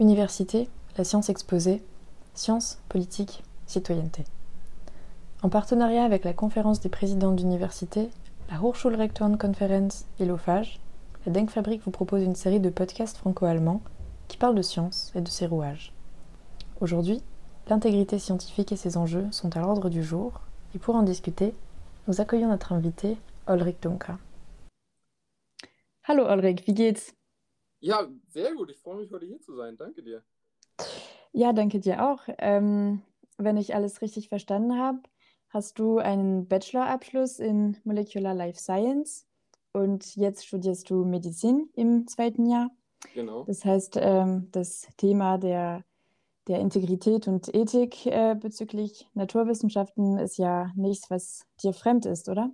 Université, la science exposée, science, politique, citoyenneté. En partenariat avec la conférence des présidents d'université, la Hochschulrektorenkonferenz et l'OFAGE, la Denkfabrik vous propose une série de podcasts franco-allemands qui parlent de science et de ses rouages. Aujourd'hui, l'intégrité scientifique et ses enjeux sont à l'ordre du jour, et pour en discuter, nous accueillons notre invité, Ulrich Dunker. Hallo Ulrich, wie geht's? Ja, sehr gut. Ich freue mich, heute hier zu sein. Danke dir. Ja, danke dir auch. Ähm, wenn ich alles richtig verstanden habe, hast du einen Bachelorabschluss in Molecular Life Science und jetzt studierst du Medizin im zweiten Jahr. Genau. Das heißt, ähm, das Thema der, der Integrität und Ethik äh, bezüglich Naturwissenschaften ist ja nichts, was dir fremd ist, oder?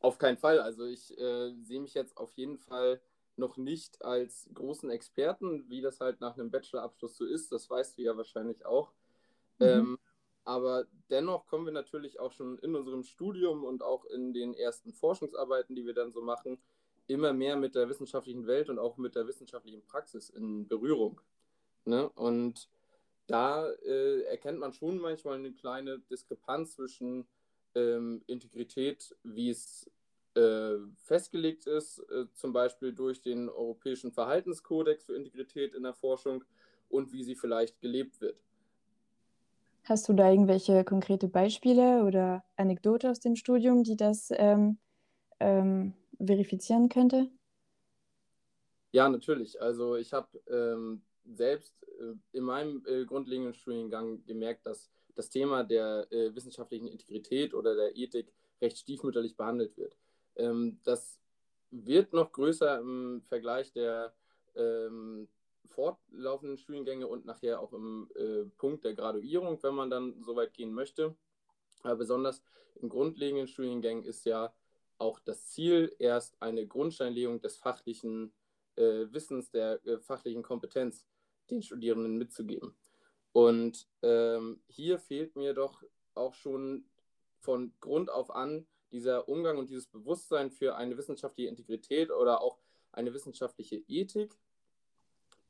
Auf keinen Fall. Also ich äh, sehe mich jetzt auf jeden Fall noch nicht als großen Experten, wie das halt nach einem Bachelorabschluss so ist. Das weißt du ja wahrscheinlich auch. Mhm. Ähm, aber dennoch kommen wir natürlich auch schon in unserem Studium und auch in den ersten Forschungsarbeiten, die wir dann so machen, immer mehr mit der wissenschaftlichen Welt und auch mit der wissenschaftlichen Praxis in Berührung. Ne? Und da äh, erkennt man schon manchmal eine kleine Diskrepanz zwischen ähm, Integrität, wie es äh, festgelegt ist, äh, zum Beispiel durch den Europäischen Verhaltenskodex für Integrität in der Forschung und wie sie vielleicht gelebt wird. Hast du da irgendwelche konkrete Beispiele oder Anekdote aus dem Studium, die das ähm, ähm, verifizieren könnte? Ja, natürlich. Also ich habe ähm, selbst äh, in meinem äh, grundlegenden Studiengang gemerkt, dass das Thema der äh, wissenschaftlichen Integrität oder der Ethik recht stiefmütterlich behandelt wird. Ähm, das wird noch größer im Vergleich der ähm, fortlaufenden Studiengänge und nachher auch im äh, Punkt der Graduierung, wenn man dann so weit gehen möchte. Aber besonders in grundlegenden Studiengängen ist ja auch das Ziel, erst eine Grundsteinlegung des fachlichen äh, Wissens, der äh, fachlichen Kompetenz den Studierenden mitzugeben. Und ähm, hier fehlt mir doch auch schon von Grund auf an dieser Umgang und dieses Bewusstsein für eine wissenschaftliche Integrität oder auch eine wissenschaftliche Ethik,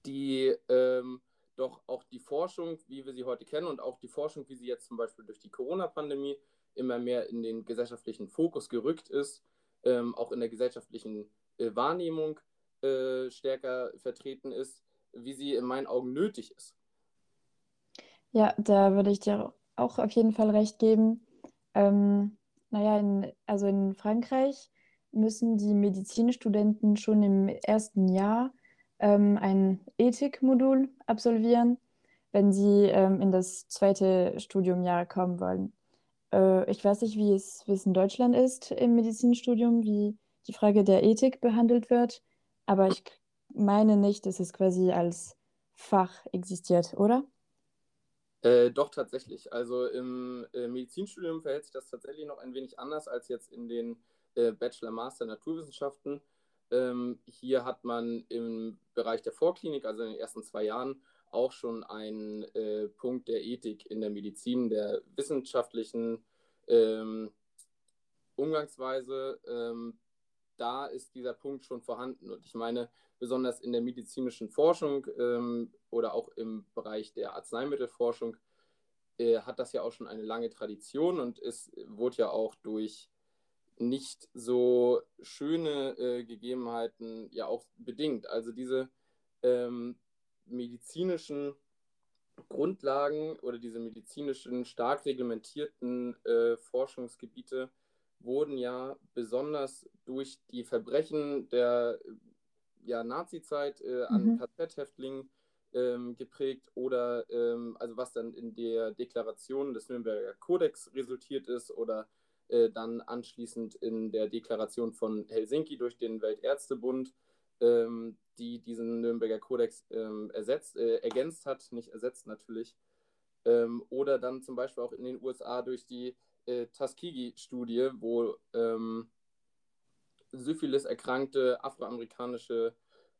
die ähm, doch auch die Forschung, wie wir sie heute kennen und auch die Forschung, wie sie jetzt zum Beispiel durch die Corona-Pandemie immer mehr in den gesellschaftlichen Fokus gerückt ist, ähm, auch in der gesellschaftlichen äh, Wahrnehmung äh, stärker vertreten ist, wie sie in meinen Augen nötig ist. Ja, da würde ich dir auch auf jeden Fall recht geben. Ähm, naja, in, also in Frankreich müssen die Medizinstudenten schon im ersten Jahr ähm, ein Ethikmodul absolvieren, wenn sie ähm, in das zweite Studiumjahr kommen wollen. Äh, ich weiß nicht, wie es, wie es in Deutschland ist im Medizinstudium, wie die Frage der Ethik behandelt wird, aber ich meine nicht, dass es quasi als Fach existiert, oder? Äh, doch, tatsächlich. Also im äh, Medizinstudium verhält sich das tatsächlich noch ein wenig anders als jetzt in den äh, Bachelor-Master Naturwissenschaften. Ähm, hier hat man im Bereich der Vorklinik, also in den ersten zwei Jahren, auch schon einen äh, Punkt der Ethik in der Medizin, der wissenschaftlichen ähm, Umgangsweise. Ähm, da ist dieser Punkt schon vorhanden. Und ich meine, besonders in der medizinischen Forschung ähm, oder auch im Bereich der Arzneimittelforschung äh, hat das ja auch schon eine lange Tradition und es wurde ja auch durch nicht so schöne äh, Gegebenheiten ja auch bedingt. Also diese ähm, medizinischen Grundlagen oder diese medizinischen stark reglementierten äh, Forschungsgebiete wurden ja besonders durch die Verbrechen der ja, Nazi-Zeit äh, an mhm. KZ-Häftlingen ähm, geprägt oder ähm, also was dann in der Deklaration des Nürnberger Kodex resultiert ist oder äh, dann anschließend in der Deklaration von Helsinki durch den Weltärztebund, ähm, die diesen Nürnberger Kodex ähm, ersetzt, äh, ergänzt hat, nicht ersetzt natürlich. Ähm, oder dann zum Beispiel auch in den USA durch die äh, Tuskegee-Studie, wo ähm, Syphilis erkrankte afroamerikanische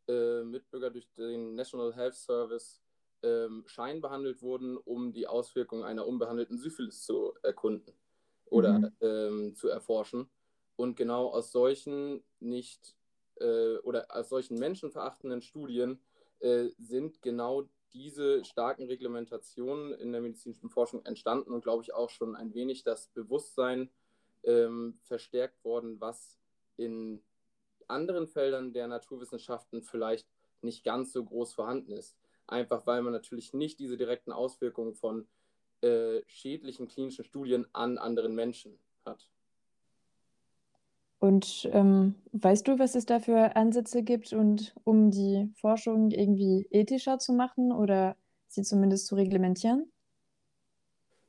äh, Mitbürger durch den National Health Service ähm, scheinbehandelt wurden, um die Auswirkungen einer unbehandelten Syphilis zu erkunden oder mhm. ähm, zu erforschen. Und genau aus solchen nicht äh, oder aus solchen menschenverachtenden Studien äh, sind genau diese starken Reglementationen in der medizinischen Forschung entstanden und glaube ich auch schon ein wenig das Bewusstsein ähm, verstärkt worden, was in anderen Feldern der Naturwissenschaften vielleicht nicht ganz so groß vorhanden ist. Einfach weil man natürlich nicht diese direkten Auswirkungen von äh, schädlichen klinischen Studien an anderen Menschen hat. Und ähm, weißt du, was es da für Ansätze gibt und um die Forschung irgendwie ethischer zu machen oder sie zumindest zu reglementieren?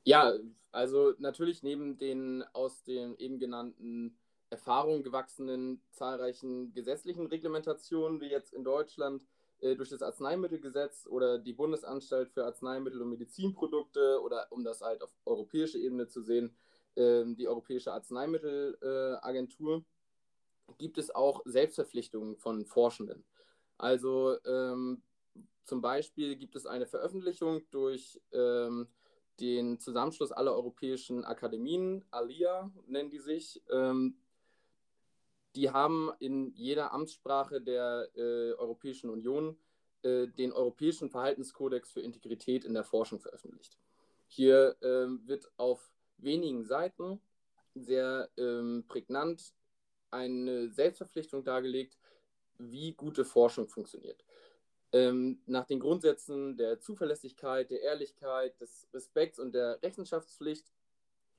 Ja, also natürlich neben den aus den eben genannten Erfahrungen gewachsenen zahlreichen gesetzlichen Reglementationen, wie jetzt in Deutschland äh, durch das Arzneimittelgesetz oder die Bundesanstalt für Arzneimittel und Medizinprodukte oder um das halt auf europäischer Ebene zu sehen, die Europäische Arzneimittelagentur, gibt es auch Selbstverpflichtungen von Forschenden. Also ähm, zum Beispiel gibt es eine Veröffentlichung durch ähm, den Zusammenschluss aller europäischen Akademien, ALIA nennen die sich. Ähm, die haben in jeder Amtssprache der äh, Europäischen Union äh, den Europäischen Verhaltenskodex für Integrität in der Forschung veröffentlicht. Hier ähm, wird auf wenigen Seiten sehr ähm, prägnant eine Selbstverpflichtung dargelegt, wie gute Forschung funktioniert. Ähm, nach den Grundsätzen der Zuverlässigkeit, der Ehrlichkeit, des Respekts und der Rechenschaftspflicht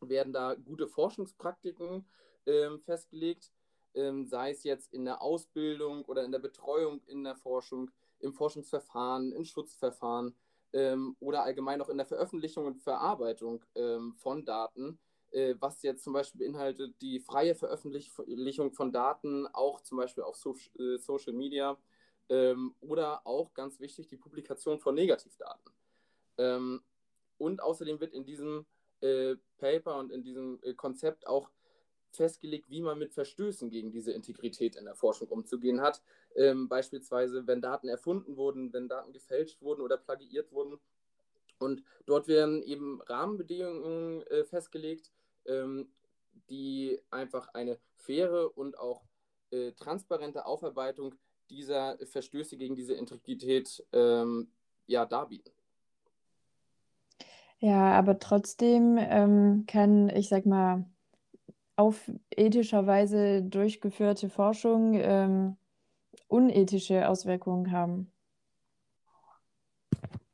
werden da gute Forschungspraktiken ähm, festgelegt, ähm, sei es jetzt in der Ausbildung oder in der Betreuung in der Forschung, im Forschungsverfahren, in Schutzverfahren ähm, oder allgemein auch in der Veröffentlichung und Verarbeitung ähm, von Daten, äh, was jetzt zum Beispiel beinhaltet die freie Veröffentlichung von Daten, auch zum Beispiel auf so äh, Social Media ähm, oder auch ganz wichtig die Publikation von Negativdaten. Ähm, und außerdem wird in diesem äh, Paper und in diesem äh, Konzept auch festgelegt, wie man mit Verstößen gegen diese Integrität in der Forschung umzugehen hat. Ähm, beispielsweise, wenn Daten erfunden wurden, wenn Daten gefälscht wurden oder plagiiert wurden. Und dort werden eben Rahmenbedingungen äh, festgelegt, ähm, die einfach eine faire und auch äh, transparente Aufarbeitung dieser Verstöße gegen diese Integrität ähm, ja, darbieten. Ja, aber trotzdem ähm, kann, ich sag mal, auf ethischer Weise durchgeführte Forschung ähm, unethische Auswirkungen haben.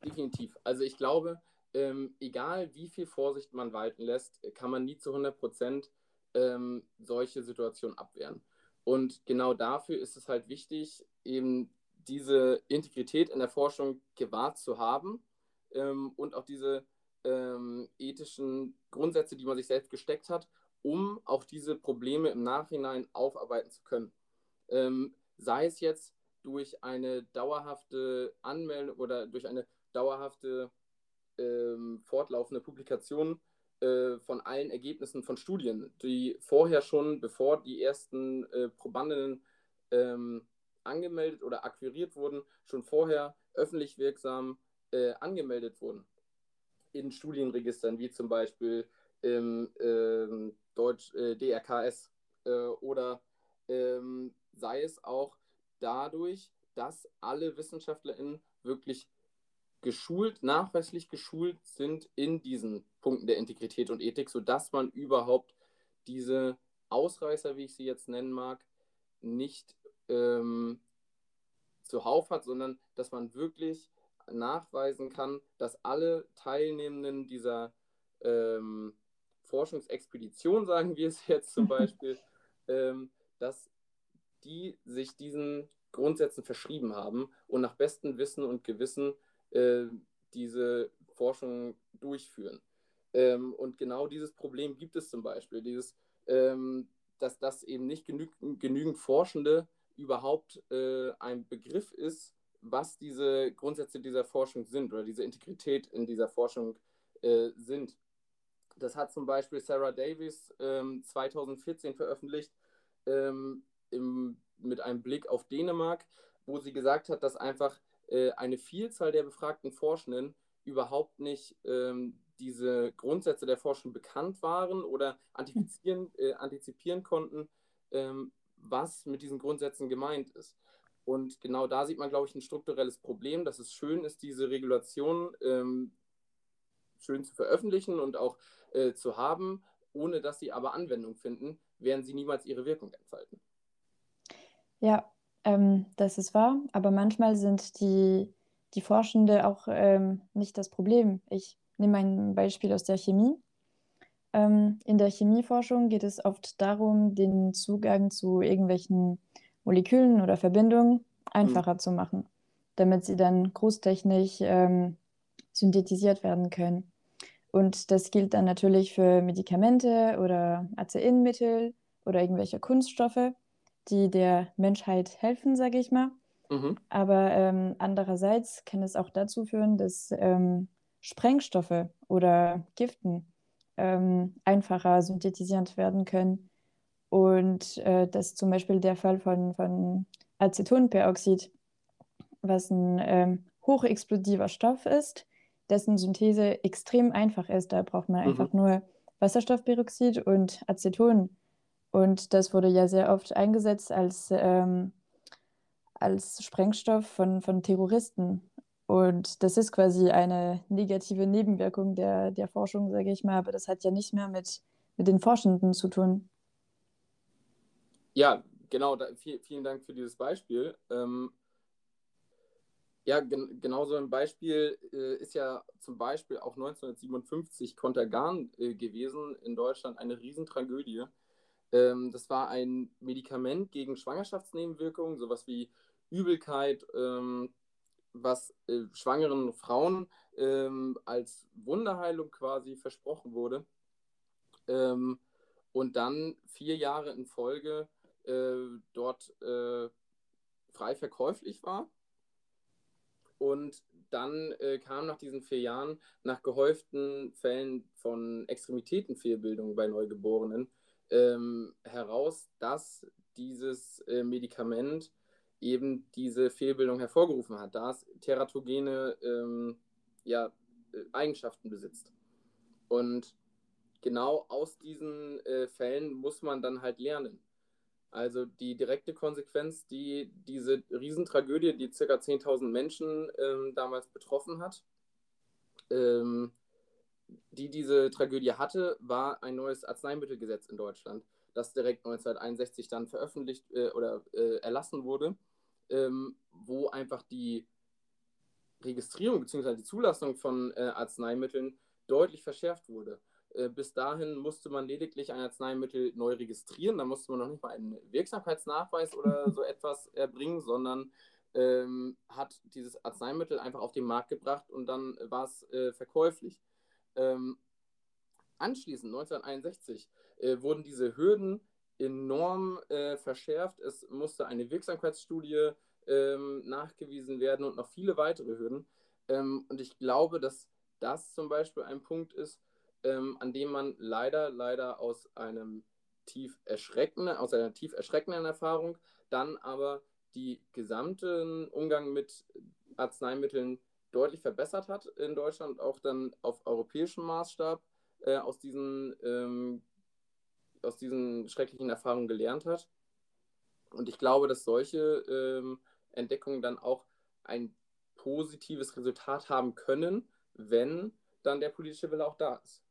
Definitiv. Also ich glaube, ähm, egal wie viel Vorsicht man walten lässt, kann man nie zu 100 Prozent ähm, solche Situationen abwehren. Und genau dafür ist es halt wichtig, eben diese Integrität in der Forschung gewahrt zu haben ähm, und auch diese ähm, ethischen Grundsätze, die man sich selbst gesteckt hat, um auch diese Probleme im Nachhinein aufarbeiten zu können. Ähm, sei es jetzt durch eine dauerhafte Anmeldung oder durch eine dauerhafte ähm, fortlaufende Publikation äh, von allen Ergebnissen von Studien, die vorher schon, bevor die ersten äh, Probandinnen ähm, angemeldet oder akquiriert wurden, schon vorher öffentlich wirksam äh, angemeldet wurden in Studienregistern, wie zum Beispiel im ähm, Deutsch äh, DRKS äh, oder ähm, sei es auch dadurch, dass alle WissenschaftlerInnen wirklich geschult, nachweislich geschult sind in diesen Punkten der Integrität und Ethik, sodass man überhaupt diese Ausreißer, wie ich sie jetzt nennen mag, nicht ähm, zuhauf hat, sondern dass man wirklich nachweisen kann, dass alle Teilnehmenden dieser ähm, Forschungsexpedition, sagen wir es jetzt zum Beispiel, ähm, dass die sich diesen Grundsätzen verschrieben haben und nach bestem Wissen und Gewissen äh, diese Forschung durchführen. Ähm, und genau dieses Problem gibt es zum Beispiel, dieses, ähm, dass das eben nicht genü genügend Forschende überhaupt äh, ein Begriff ist, was diese Grundsätze dieser Forschung sind oder diese Integrität in dieser Forschung äh, sind. Das hat zum Beispiel Sarah Davis ähm, 2014 veröffentlicht ähm, im, mit einem Blick auf Dänemark, wo sie gesagt hat, dass einfach äh, eine Vielzahl der befragten Forschenden überhaupt nicht ähm, diese Grundsätze der Forschung bekannt waren oder antizipieren, äh, antizipieren konnten, ähm, was mit diesen Grundsätzen gemeint ist. Und genau da sieht man, glaube ich, ein strukturelles Problem, dass es schön ist, diese Regulation ähm, schön zu veröffentlichen und auch äh, zu haben, ohne dass sie aber Anwendung finden, werden sie niemals ihre Wirkung entfalten. Ja, ähm, das ist wahr, aber manchmal sind die, die Forschende auch ähm, nicht das Problem. Ich nehme ein Beispiel aus der Chemie. Ähm, in der Chemieforschung geht es oft darum, den Zugang zu irgendwelchen Molekülen oder Verbindungen einfacher mhm. zu machen, damit sie dann großtechnisch ähm, synthetisiert werden können. Und das gilt dann natürlich für Medikamente oder Arzneimittel oder irgendwelche Kunststoffe, die der Menschheit helfen, sage ich mal. Mhm. Aber ähm, andererseits kann es auch dazu führen, dass ähm, Sprengstoffe oder Giften ähm, einfacher synthetisiert werden können und äh, das ist zum Beispiel der Fall von, von Acetonperoxid, was ein ähm, hochexplosiver Stoff ist, dessen Synthese extrem einfach ist. Da braucht man mhm. einfach nur Wasserstoffperoxid und Aceton. Und das wurde ja sehr oft eingesetzt als, ähm, als Sprengstoff von, von Terroristen. Und das ist quasi eine negative Nebenwirkung der, der Forschung, sage ich mal. Aber das hat ja nicht mehr mit, mit den Forschenden zu tun. Ja, genau, da, viel, vielen Dank für dieses Beispiel. Ähm, ja, gen genau so ein Beispiel äh, ist ja zum Beispiel auch 1957 Contergan äh, gewesen, in Deutschland eine Riesentragödie. Ähm, das war ein Medikament gegen Schwangerschaftsnebenwirkungen, sowas wie Übelkeit, ähm, was äh, schwangeren Frauen ähm, als Wunderheilung quasi versprochen wurde. Ähm, und dann vier Jahre in Folge äh, dort äh, frei verkäuflich war. Und dann äh, kam nach diesen vier Jahren, nach gehäuften Fällen von Extremitätenfehlbildung bei Neugeborenen, ähm, heraus, dass dieses äh, Medikament eben diese Fehlbildung hervorgerufen hat, da es teratogene ähm, ja, äh, Eigenschaften besitzt. Und genau aus diesen äh, Fällen muss man dann halt lernen. Also die direkte Konsequenz, die diese Riesentragödie, die ca. 10.000 Menschen ähm, damals betroffen hat, ähm, die diese Tragödie hatte, war ein neues Arzneimittelgesetz in Deutschland, das direkt 1961 dann veröffentlicht äh, oder äh, erlassen wurde, ähm, wo einfach die Registrierung bzw. die Zulassung von äh, Arzneimitteln deutlich verschärft wurde. Äh, bis dahin musste man lediglich ein Arzneimittel neu registrieren. Da musste man noch nicht mal einen Wirksamkeitsnachweis oder so etwas erbringen, sondern ähm, hat dieses Arzneimittel einfach auf den Markt gebracht und dann war es äh, verkäuflich. Ähm, anschließend, 1961, äh, wurden diese Hürden enorm äh, verschärft. Es musste eine Wirksamkeitsstudie ähm, nachgewiesen werden und noch viele weitere Hürden. Ähm, und ich glaube, dass das zum Beispiel ein Punkt ist, ähm, an dem man leider, leider aus einem tief erschreckenden, aus einer tief erschreckenden Erfahrung dann aber die gesamten Umgang mit Arzneimitteln deutlich verbessert hat in Deutschland, auch dann auf europäischem Maßstab äh, aus, diesen, ähm, aus diesen schrecklichen Erfahrungen gelernt hat. Und ich glaube, dass solche ähm, Entdeckungen dann auch ein positives Resultat haben können, wenn dann der politische Wille auch da ist.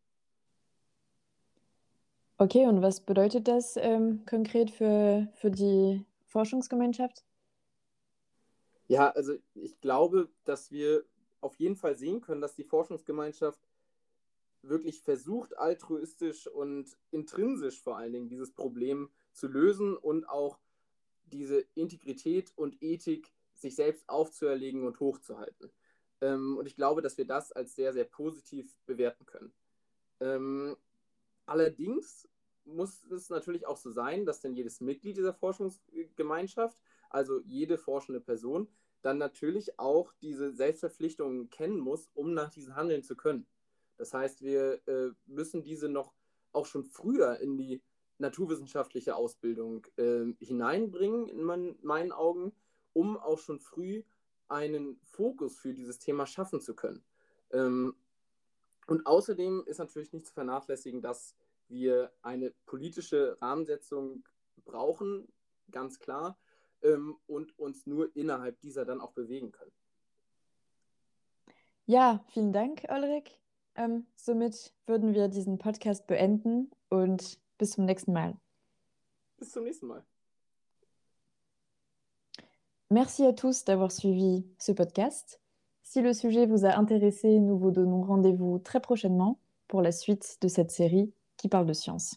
Okay, und was bedeutet das ähm, konkret für, für die Forschungsgemeinschaft? Ja, also ich glaube, dass wir auf jeden Fall sehen können, dass die Forschungsgemeinschaft wirklich versucht, altruistisch und intrinsisch vor allen Dingen dieses Problem zu lösen und auch diese Integrität und Ethik sich selbst aufzuerlegen und hochzuhalten. Ähm, und ich glaube, dass wir das als sehr, sehr positiv bewerten können. Allerdings muss es natürlich auch so sein, dass dann jedes Mitglied dieser Forschungsgemeinschaft, also jede forschende Person, dann natürlich auch diese Selbstverpflichtungen kennen muss, um nach diesen handeln zu können. Das heißt, wir äh, müssen diese noch auch schon früher in die naturwissenschaftliche Ausbildung äh, hineinbringen, in mein, meinen Augen, um auch schon früh einen Fokus für dieses Thema schaffen zu können. Ähm, und außerdem ist natürlich nicht zu vernachlässigen, dass wir eine politische Rahmensetzung brauchen, ganz klar, ähm, und uns nur innerhalb dieser dann auch bewegen können. Ja, vielen Dank, Ulrich. Ähm, somit würden wir diesen Podcast beenden und bis zum nächsten Mal. Bis zum nächsten Mal. Merci à tous d'avoir suivi ce podcast. Si le sujet vous a intéressé, nous vous donnons rendez-vous très prochainement pour la suite de cette série qui parle de science.